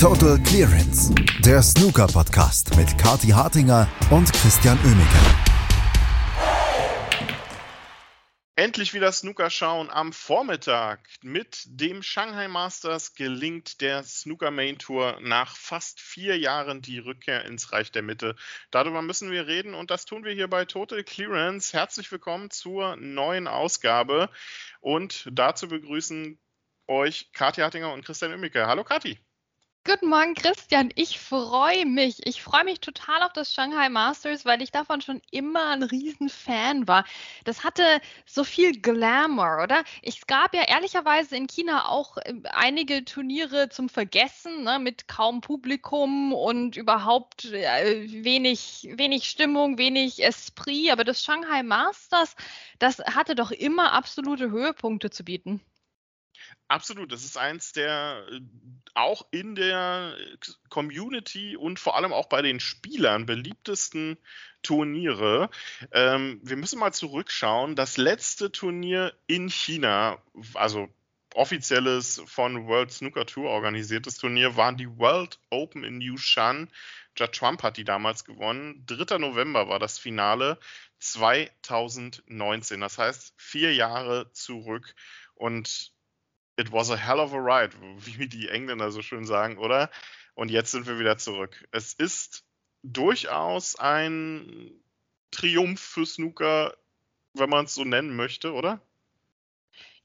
Total Clearance, der Snooker-Podcast mit Kati Hartinger und Christian Oemeke. Endlich wieder Snooker schauen am Vormittag. Mit dem Shanghai Masters gelingt der Snooker Main Tour nach fast vier Jahren die Rückkehr ins Reich der Mitte. Darüber müssen wir reden und das tun wir hier bei Total Clearance. Herzlich willkommen zur neuen Ausgabe und dazu begrüßen euch Kathi Hartinger und Christian Oemeke. Hallo Kathi. Guten Morgen, Christian. Ich freue mich. Ich freue mich total auf das Shanghai Masters, weil ich davon schon immer ein Riesenfan war. Das hatte so viel Glamour, oder? Es gab ja ehrlicherweise in China auch äh, einige Turniere zum Vergessen, ne, mit kaum Publikum und überhaupt äh, wenig, wenig Stimmung, wenig Esprit. Aber das Shanghai Masters, das hatte doch immer absolute Höhepunkte zu bieten. Absolut, das ist eins der äh, auch in der Community und vor allem auch bei den Spielern beliebtesten Turniere. Ähm, wir müssen mal zurückschauen. Das letzte Turnier in China, also offizielles von World Snooker Tour organisiertes Turnier, waren die World Open in Yushan. Judd Trump hat die damals gewonnen. 3. November war das Finale 2019. Das heißt, vier Jahre zurück. Und it was a hell of a ride, wie die Engländer so schön sagen, oder? Und jetzt sind wir wieder zurück. Es ist durchaus ein Triumph für Snooker, wenn man es so nennen möchte, oder?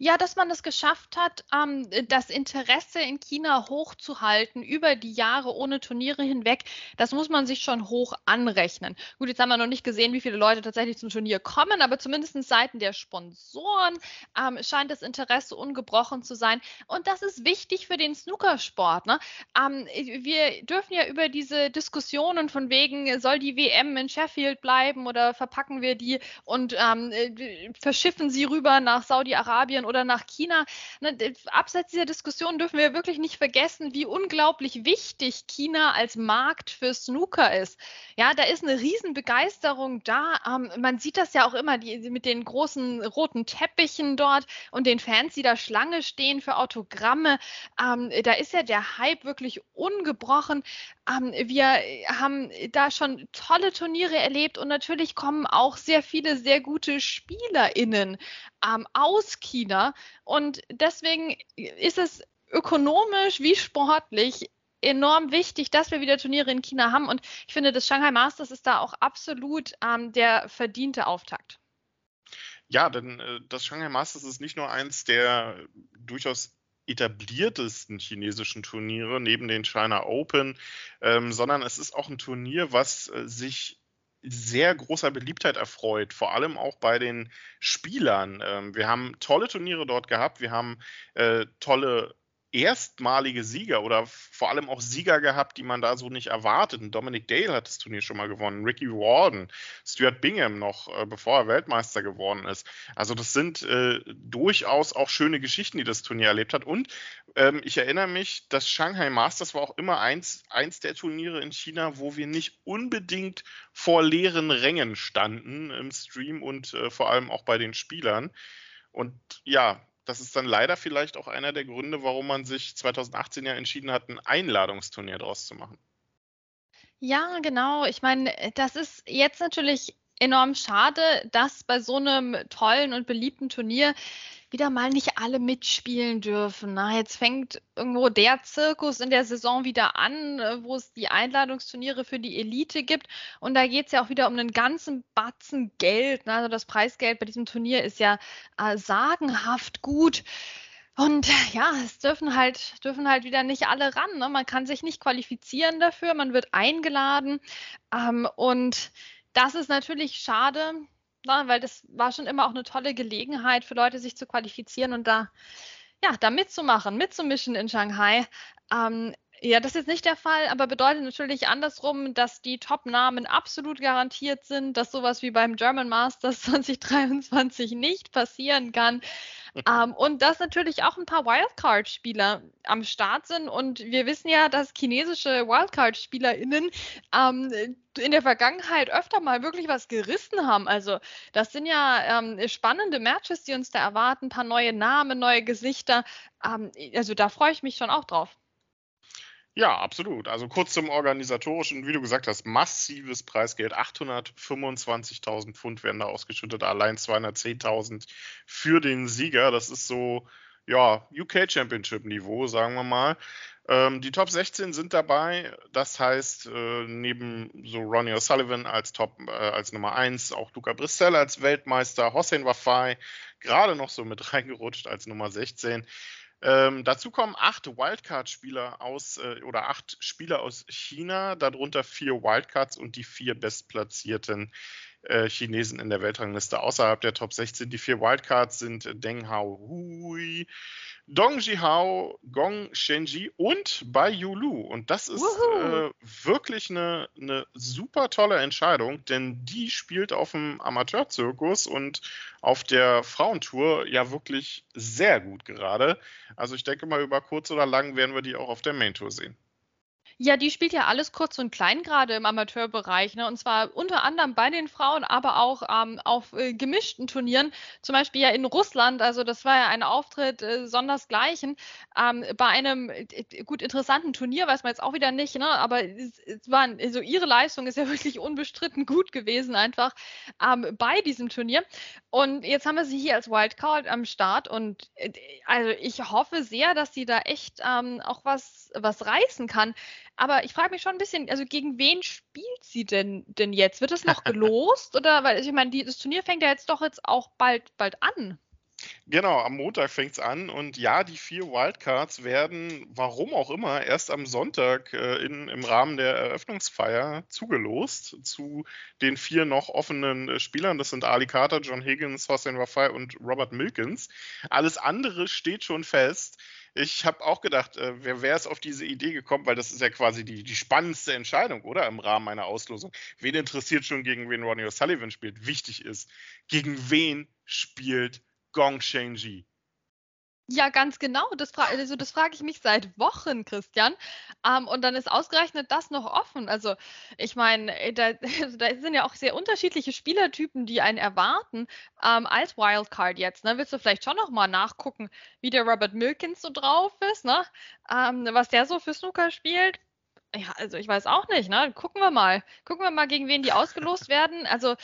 Ja, dass man es geschafft hat, ähm, das Interesse in China hochzuhalten über die Jahre ohne Turniere hinweg, das muss man sich schon hoch anrechnen. Gut, jetzt haben wir noch nicht gesehen, wie viele Leute tatsächlich zum Turnier kommen, aber zumindest seiten der Sponsoren ähm, scheint das Interesse ungebrochen zu sein. Und das ist wichtig für den Snookersport. Ne? Ähm, wir dürfen ja über diese Diskussionen von wegen, soll die WM in Sheffield bleiben oder verpacken wir die und ähm, äh, verschiffen sie rüber nach Saudi-Arabien oder nach China. Ne, abseits dieser Diskussion dürfen wir wirklich nicht vergessen, wie unglaublich wichtig China als Markt für Snooker ist. Ja, da ist eine Riesenbegeisterung da. Ähm, man sieht das ja auch immer die, mit den großen roten Teppichen dort und den Fans, die da Schlange stehen für Autogramme. Ähm, da ist ja der Hype wirklich ungebrochen. Ähm, wir haben da schon tolle Turniere erlebt und natürlich kommen auch sehr viele sehr gute SpielerInnen ähm, aus China. Und deswegen ist es ökonomisch wie sportlich enorm wichtig, dass wir wieder Turniere in China haben. Und ich finde, das Shanghai Masters ist da auch absolut ähm, der verdiente Auftakt. Ja, denn äh, das Shanghai Masters ist nicht nur eins der durchaus etabliertesten chinesischen Turniere neben den China Open, ähm, sondern es ist auch ein Turnier, was äh, sich sehr großer Beliebtheit erfreut, vor allem auch bei den Spielern. Ähm, wir haben tolle Turniere dort gehabt, wir haben äh, tolle erstmalige Sieger oder vor allem auch Sieger gehabt, die man da so nicht erwartet. Dominic Dale hat das Turnier schon mal gewonnen, Ricky Warden, Stuart Bingham noch, äh, bevor er Weltmeister geworden ist. Also das sind äh, durchaus auch schöne Geschichten, die das Turnier erlebt hat. Und ähm, ich erinnere mich, das Shanghai Masters war auch immer eins, eins der Turniere in China, wo wir nicht unbedingt vor leeren Rängen standen im Stream und äh, vor allem auch bei den Spielern. Und ja, das ist dann leider vielleicht auch einer der Gründe, warum man sich 2018 ja entschieden hat, ein Einladungsturnier draus zu machen. Ja, genau. Ich meine, das ist jetzt natürlich enorm schade, dass bei so einem tollen und beliebten Turnier wieder mal nicht alle mitspielen dürfen. Na, jetzt fängt irgendwo der Zirkus in der Saison wieder an, äh, wo es die Einladungsturniere für die Elite gibt. Und da geht es ja auch wieder um einen ganzen Batzen Geld. Ne? Also das Preisgeld bei diesem Turnier ist ja äh, sagenhaft gut. Und ja, es dürfen halt, dürfen halt wieder nicht alle ran. Ne? Man kann sich nicht qualifizieren dafür, man wird eingeladen. Ähm, und das ist natürlich schade, na, weil das war schon immer auch eine tolle Gelegenheit für Leute, sich zu qualifizieren und da, ja, da mitzumachen, mitzumischen in Shanghai. Ähm, ja, das ist nicht der Fall, aber bedeutet natürlich andersrum, dass die Top-Namen absolut garantiert sind, dass sowas wie beim German Masters 2023 nicht passieren kann. ähm, und dass natürlich auch ein paar Wildcard-Spieler am Start sind. Und wir wissen ja, dass chinesische Wildcard-SpielerInnen ähm, in der Vergangenheit öfter mal wirklich was gerissen haben. Also das sind ja ähm, spannende Matches, die uns da erwarten, ein paar neue Namen, neue Gesichter. Ähm, also da freue ich mich schon auch drauf. Ja, absolut. Also kurz zum organisatorischen, wie du gesagt hast, massives Preisgeld. 825.000 Pfund werden da ausgeschüttet, allein 210.000 für den Sieger. Das ist so, ja, UK Championship Niveau, sagen wir mal. Ähm, die Top 16 sind dabei. Das heißt, äh, neben so Ronnie O'Sullivan als Top, äh, als Nummer 1, auch Luca Brissell als Weltmeister, Hossein Wafai gerade noch so mit reingerutscht als Nummer 16. Ähm, dazu kommen acht Wildcard-Spieler aus äh, oder acht Spieler aus China, darunter vier Wildcards und die vier bestplatzierten Chinesen in der Weltrangliste außerhalb der Top 16. Die vier Wildcards sind Deng Hao Hui, Dong Jihao, Gong Shenji und Bai Yulu. Und das ist äh, wirklich eine, eine super tolle Entscheidung, denn die spielt auf dem Amateurzirkus und auf der Frauentour ja wirklich sehr gut gerade. Also ich denke mal, über kurz oder lang werden wir die auch auf der Main Tour sehen. Ja, die spielt ja alles kurz und klein gerade im Amateurbereich, ne? Und zwar unter anderem bei den Frauen, aber auch ähm, auf äh, gemischten Turnieren. Zum Beispiel ja in Russland, also das war ja ein Auftritt äh, sondersgleichen. Ähm, bei einem äh, gut interessanten Turnier weiß man jetzt auch wieder nicht, ne? Aber es, es war, also ihre Leistung ist ja wirklich unbestritten gut gewesen, einfach ähm, bei diesem Turnier. Und jetzt haben wir sie hier als Wildcard am Start und äh, also ich hoffe sehr, dass sie da echt ähm, auch was, was reißen kann. Aber ich frage mich schon ein bisschen, also gegen wen spielt sie denn, denn jetzt? Wird das noch gelost? oder, weil ich meine, die, das Turnier fängt ja jetzt doch jetzt auch bald, bald an. Genau, am Montag fängt es an und ja, die vier Wildcards werden, warum auch immer, erst am Sonntag äh, in, im Rahmen der Eröffnungsfeier zugelost zu den vier noch offenen äh, Spielern. Das sind Ali Carter, John Higgins, Hossein Wafai und Robert Milkins. Alles andere steht schon fest. Ich habe auch gedacht, äh, wer wäre es auf diese Idee gekommen, weil das ist ja quasi die, die spannendste Entscheidung, oder? Im Rahmen einer Auslosung. Wen interessiert schon, gegen wen Ronnie O'Sullivan spielt? Wichtig ist, gegen wen spielt Gong Shenji? Ja, ganz genau. Das, fra also das frage ich mich seit Wochen, Christian. Ähm, und dann ist ausgerechnet das noch offen. Also ich meine, äh, da, also da, sind ja auch sehr unterschiedliche Spielertypen, die einen erwarten ähm, als Wildcard jetzt. Ne? Willst du vielleicht schon noch mal nachgucken, wie der Robert Milkins so drauf ist, ne? Ähm, was der so für Snooker spielt? Ja, also ich weiß auch nicht. Ne? Gucken wir mal. Gucken wir mal, gegen wen die ausgelost werden. Also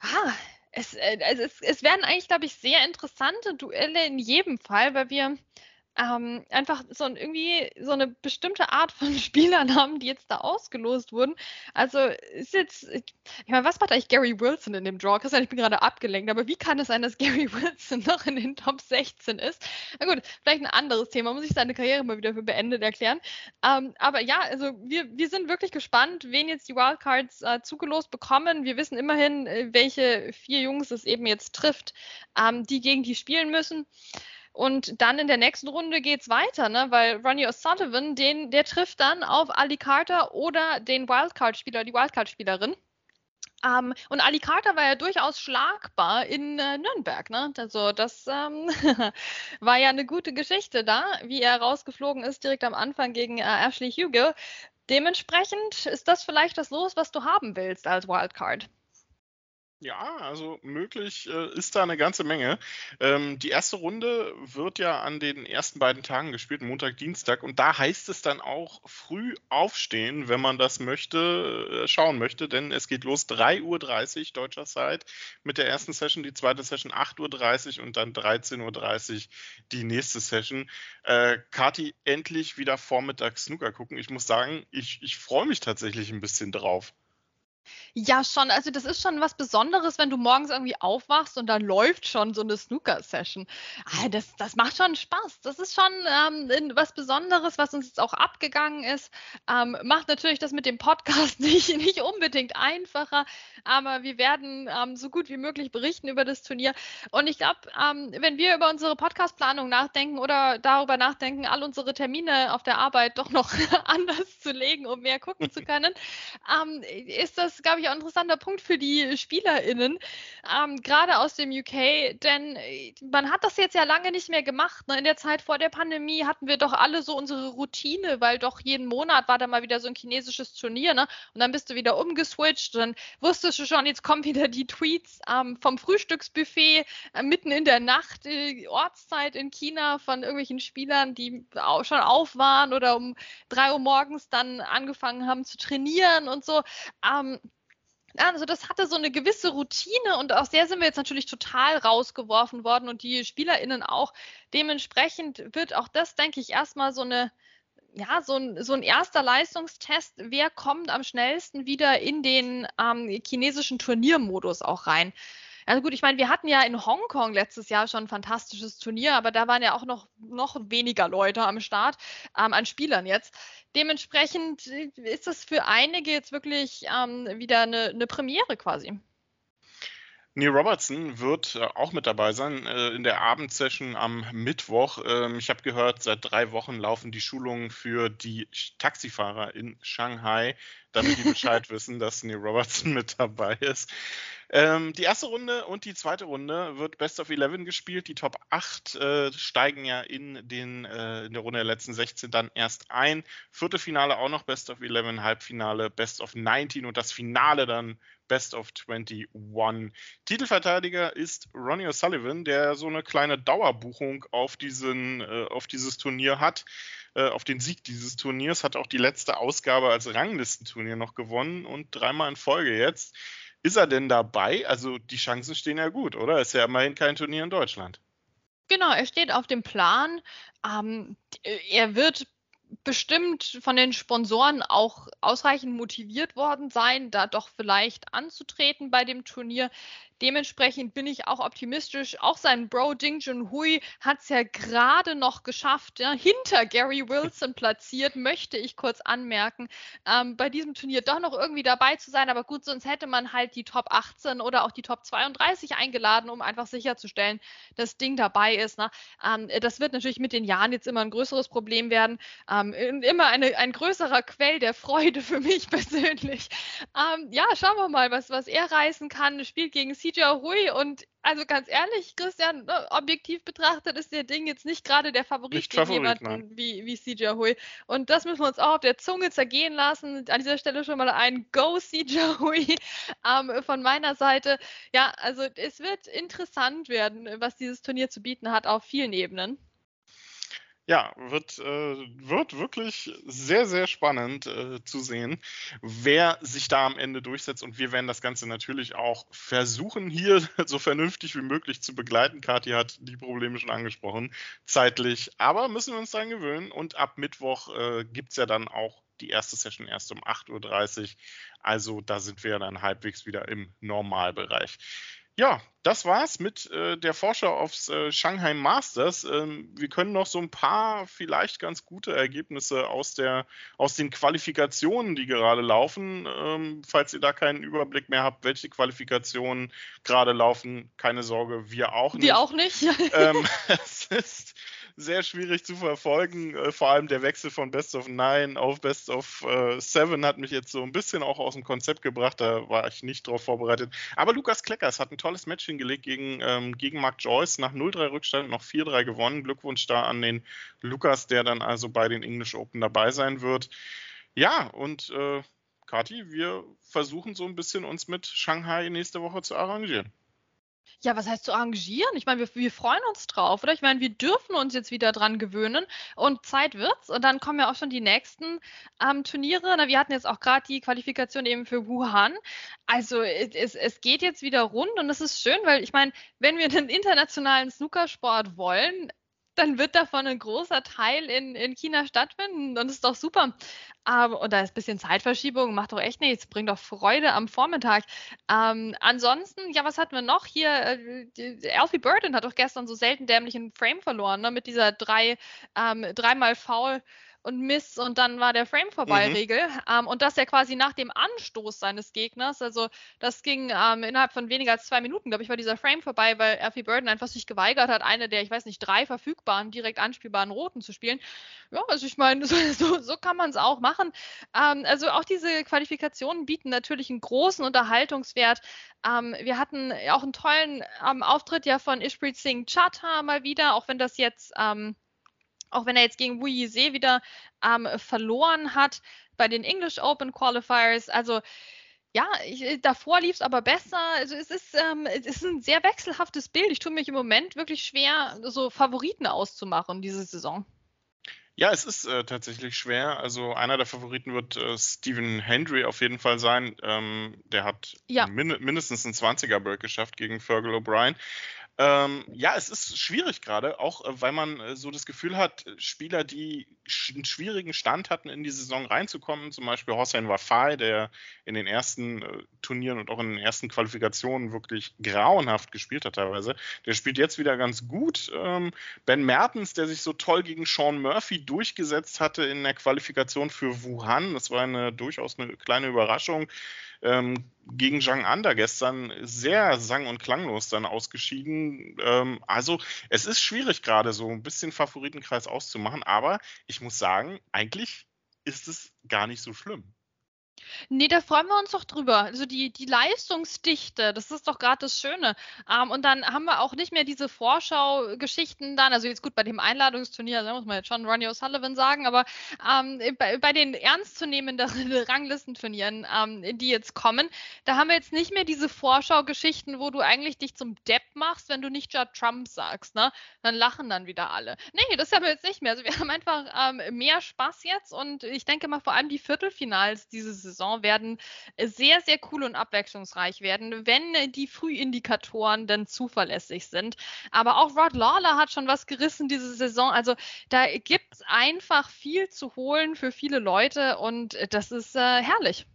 ah, es, äh, also es, es werden eigentlich, glaube ich, sehr interessante Duelle in jedem Fall, weil wir ähm, einfach so ein, irgendwie so eine bestimmte Art von Spielern haben, die jetzt da ausgelost wurden. Also ist jetzt, ich meine, was macht eigentlich Gary Wilson in dem Draw? Christian, ich bin gerade abgelenkt, aber wie kann es sein, dass Gary Wilson noch in den Top 16 ist? Na gut, vielleicht ein anderes Thema, muss ich seine Karriere mal wieder für beendet erklären. Ähm, aber ja, also wir, wir sind wirklich gespannt, wen jetzt die Wildcards äh, zugelost bekommen. Wir wissen immerhin, äh, welche vier Jungs es eben jetzt trifft, ähm, die gegen die spielen müssen. Und dann in der nächsten Runde geht es weiter, ne? weil Ronnie O'Sullivan, den, der trifft dann auf Ali Carter oder den Wildcard-Spieler, die Wildcard-Spielerin. Ähm, und Ali Carter war ja durchaus schlagbar in äh, Nürnberg. Ne? Also das ähm, war ja eine gute Geschichte da, wie er rausgeflogen ist direkt am Anfang gegen äh, Ashley Hugo. Dementsprechend ist das vielleicht das Los, was du haben willst als Wildcard. Ja, also möglich äh, ist da eine ganze Menge. Ähm, die erste Runde wird ja an den ersten beiden Tagen gespielt, Montag, Dienstag, und da heißt es dann auch früh aufstehen, wenn man das möchte, äh, schauen möchte, denn es geht los 3.30 Uhr deutscher Zeit mit der ersten Session, die zweite Session 8.30 Uhr und dann 13.30 Uhr die nächste Session. Äh, Kati, endlich wieder vormittags Snooker gucken. Ich muss sagen, ich, ich freue mich tatsächlich ein bisschen drauf. Ja, schon. Also das ist schon was Besonderes, wenn du morgens irgendwie aufwachst und dann läuft schon so eine Snooker-Session. Ah, das, das macht schon Spaß. Das ist schon ähm, was Besonderes, was uns jetzt auch abgegangen ist. Ähm, macht natürlich das mit dem Podcast nicht, nicht unbedingt einfacher, aber wir werden ähm, so gut wie möglich berichten über das Turnier. Und ich glaube, ähm, wenn wir über unsere Podcast-Planung nachdenken oder darüber nachdenken, all unsere Termine auf der Arbeit doch noch anders zu legen, um mehr gucken zu können, ähm, ist das ist, glaube ich, auch ein interessanter Punkt für die SpielerInnen, ähm, gerade aus dem UK, denn äh, man hat das jetzt ja lange nicht mehr gemacht. Ne? In der Zeit vor der Pandemie hatten wir doch alle so unsere Routine, weil doch jeden Monat war da mal wieder so ein chinesisches Turnier, ne? Und dann bist du wieder umgeswitcht, dann wusstest du schon, jetzt kommen wieder die Tweets ähm, vom Frühstücksbuffet äh, mitten in der Nacht, äh, Ortszeit in China von irgendwelchen Spielern, die auch schon auf waren oder um drei Uhr morgens dann angefangen haben zu trainieren und so. Ähm, also das hatte so eine gewisse Routine und aus der sind wir jetzt natürlich total rausgeworfen worden und die SpielerInnen auch. Dementsprechend wird auch das, denke ich, erstmal so eine, ja, so ein, so ein erster Leistungstest, wer kommt am schnellsten wieder in den ähm, chinesischen Turniermodus auch rein. Also gut, ich meine, wir hatten ja in Hongkong letztes Jahr schon ein fantastisches Turnier, aber da waren ja auch noch, noch weniger Leute am Start, ähm, an Spielern jetzt. Dementsprechend äh, ist das für einige jetzt wirklich ähm, wieder eine, eine Premiere quasi. Neil Robertson wird äh, auch mit dabei sein äh, in der Abendsession am Mittwoch. Ähm, ich habe gehört, seit drei Wochen laufen die Schulungen für die Taxifahrer in Shanghai, damit die Bescheid wissen, dass Neil Robertson mit dabei ist. Ähm, die erste Runde und die zweite Runde wird Best of 11 gespielt. Die Top 8 äh, steigen ja in, den, äh, in der Runde der letzten 16 dann erst ein. Vierte Finale auch noch Best of 11, Halbfinale Best of 19 und das Finale dann Best of 21. Titelverteidiger ist Ronnie O'Sullivan, der so eine kleine Dauerbuchung auf, diesen, äh, auf dieses Turnier hat, äh, auf den Sieg dieses Turniers, hat auch die letzte Ausgabe als Ranglistenturnier noch gewonnen und dreimal in Folge jetzt. Ist er denn dabei? Also die Chancen stehen ja gut, oder? Ist ja immerhin kein Turnier in Deutschland. Genau, er steht auf dem Plan. Ähm, er wird bestimmt von den Sponsoren auch ausreichend motiviert worden sein, da doch vielleicht anzutreten bei dem Turnier. Dementsprechend bin ich auch optimistisch. Auch sein Bro Ding Junhui hat es ja gerade noch geschafft, ja, hinter Gary Wilson platziert, möchte ich kurz anmerken, ähm, bei diesem Turnier doch noch irgendwie dabei zu sein. Aber gut, sonst hätte man halt die Top 18 oder auch die Top 32 eingeladen, um einfach sicherzustellen, dass Ding dabei ist. Ne? Ähm, das wird natürlich mit den Jahren jetzt immer ein größeres Problem werden. Ähm, immer eine, ein größerer Quell der Freude für mich persönlich. Ähm, ja, schauen wir mal, was, was er reißen kann. Spielt gegen CJ Hui und also ganz ehrlich, Christian, ne, objektiv betrachtet ist der Ding jetzt nicht gerade der Favorit nicht gegen Favorit, jemanden wie, wie CJ Hui. Und das müssen wir uns auch auf der Zunge zergehen lassen. An dieser Stelle schon mal ein Go CJ Hui ähm, von meiner Seite. Ja, also es wird interessant werden, was dieses Turnier zu bieten hat auf vielen Ebenen. Ja, wird, äh, wird wirklich sehr, sehr spannend äh, zu sehen, wer sich da am Ende durchsetzt. Und wir werden das Ganze natürlich auch versuchen, hier so vernünftig wie möglich zu begleiten. Kathi hat die Probleme schon angesprochen, zeitlich. Aber müssen wir uns daran gewöhnen. Und ab Mittwoch äh, gibt es ja dann auch die erste Session erst um 8.30 Uhr. Also da sind wir dann halbwegs wieder im Normalbereich. Ja, das war's mit äh, der Vorschau aufs äh, Shanghai Masters. Ähm, wir können noch so ein paar vielleicht ganz gute Ergebnisse aus, der, aus den Qualifikationen, die gerade laufen. Ähm, falls ihr da keinen Überblick mehr habt, welche Qualifikationen gerade laufen, keine Sorge, wir auch nicht. Wir auch nicht. ähm, es ist sehr schwierig zu verfolgen. Äh, vor allem der Wechsel von Best of Nine auf Best of äh, Seven hat mich jetzt so ein bisschen auch aus dem Konzept gebracht. Da war ich nicht drauf vorbereitet. Aber Lukas Kleckers hat ein tolles Match hingelegt gegen, ähm, gegen Mark Joyce. Nach 0-3 Rückstand noch 4-3 gewonnen. Glückwunsch da an den Lukas, der dann also bei den English Open dabei sein wird. Ja, und äh, Kati, wir versuchen so ein bisschen uns mit Shanghai nächste Woche zu arrangieren. Ja, was heißt zu arrangieren? Ich meine, wir, wir freuen uns drauf, oder? Ich meine, wir dürfen uns jetzt wieder dran gewöhnen und Zeit wird's. Und dann kommen ja auch schon die nächsten ähm, Turniere. Na, wir hatten jetzt auch gerade die Qualifikation eben für Wuhan. Also es, es geht jetzt wieder rund und das ist schön, weil ich meine, wenn wir einen internationalen Snookersport wollen, dann wird davon ein großer Teil in, in China stattfinden und das ist doch super. Aber, und da ist ein bisschen Zeitverschiebung, macht doch echt nichts, bringt doch Freude am Vormittag. Ähm, ansonsten, ja, was hatten wir noch hier? Äh, Alfie Burton hat doch gestern so selten dämlichen Frame verloren, ne, mit dieser drei, ähm, dreimal Foul und Miss und dann war der Frame vorbei mhm. Regel. Ähm, und das ja quasi nach dem Anstoß seines Gegners. Also das ging ähm, innerhalb von weniger als zwei Minuten, glaube ich, war dieser Frame vorbei, weil Alfie Burden einfach sich geweigert hat, eine der, ich weiß nicht, drei verfügbaren, direkt anspielbaren Roten zu spielen. Ja, also ich meine, so, so, so, kann man es auch machen. Ähm, also auch diese Qualifikationen bieten natürlich einen großen Unterhaltungswert. Ähm, wir hatten auch einen tollen ähm, Auftritt ja von Ishpreet Singh Chata mal wieder, auch wenn das jetzt ähm, auch wenn er jetzt gegen Wu Yise wieder ähm, verloren hat bei den English Open Qualifiers. Also ja, ich, äh, davor lief es aber besser. Also es ist, ähm, es ist ein sehr wechselhaftes Bild. Ich tue mich im Moment wirklich schwer, so Favoriten auszumachen diese Saison. Ja, es ist äh, tatsächlich schwer. Also einer der Favoriten wird äh, Stephen Hendry auf jeden Fall sein. Ähm, der hat ja. min mindestens einen 20er-Break geschafft gegen Fergal O'Brien. Ähm, ja, es ist schwierig gerade, auch äh, weil man äh, so das Gefühl hat, Spieler, die einen schwierigen Stand hatten, in die Saison reinzukommen, zum Beispiel Hossein Wafai, der in den ersten äh, Turnieren und auch in den ersten Qualifikationen wirklich grauenhaft gespielt hat teilweise, der spielt jetzt wieder ganz gut. Ähm, ben Mertens, der sich so toll gegen Sean Murphy durchgesetzt hatte in der Qualifikation für Wuhan, das war eine durchaus eine kleine Überraschung ähm, gegen Zhang Anda gestern sehr sang- und klanglos dann ausgeschieden. Ähm, also es ist schwierig gerade so ein bisschen Favoritenkreis auszumachen, aber ich muss sagen, eigentlich ist es gar nicht so schlimm. Nee, da freuen wir uns doch drüber. Also die, die Leistungsdichte, das ist doch gerade das Schöne. Ähm, und dann haben wir auch nicht mehr diese Vorschau-Geschichten dann, also jetzt gut, bei dem Einladungsturnier, da muss man jetzt schon Ronnie O'Sullivan sagen, aber ähm, bei, bei, den ernstzunehmenden Ranglistenturnieren, ähm, die jetzt kommen, da haben wir jetzt nicht mehr diese Vorschau-Geschichten, wo du eigentlich dich zum Depp machst, wenn du nicht Judd Trump sagst, ne? Dann lachen dann wieder alle. Nee, das haben wir jetzt nicht mehr. Also wir haben einfach ähm, mehr Spaß jetzt und ich denke mal vor allem die Viertelfinals dieses Saison werden äh, sehr, sehr cool und abwechslungsreich werden, wenn äh, die Frühindikatoren dann zuverlässig sind. Aber auch Rod Lawler hat schon was gerissen diese Saison. Also da gibt es einfach viel zu holen für viele Leute und äh, das ist äh, herrlich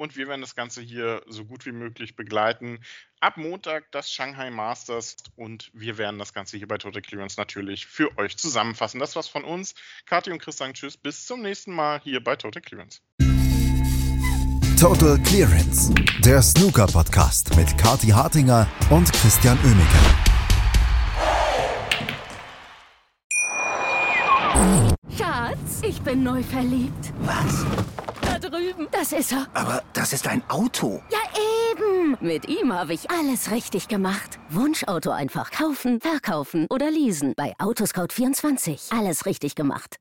und wir werden das Ganze hier so gut wie möglich begleiten. Ab Montag das Shanghai Masters und wir werden das Ganze hier bei Total Clearance natürlich für euch zusammenfassen. Das war's von uns. Kathi und Chris sagen Tschüss, bis zum nächsten Mal hier bei Total Clearance. Total Clearance, der Snooker-Podcast mit Kati Hartinger und Christian Oemeke. Schatz, ich bin neu verliebt. Was? Da drüben. Das ist er. Aber das ist ein Auto. Ja, eben. Mit ihm habe ich alles richtig gemacht. Wunschauto einfach kaufen, verkaufen oder leasen. Bei Autoscout24. Alles richtig gemacht.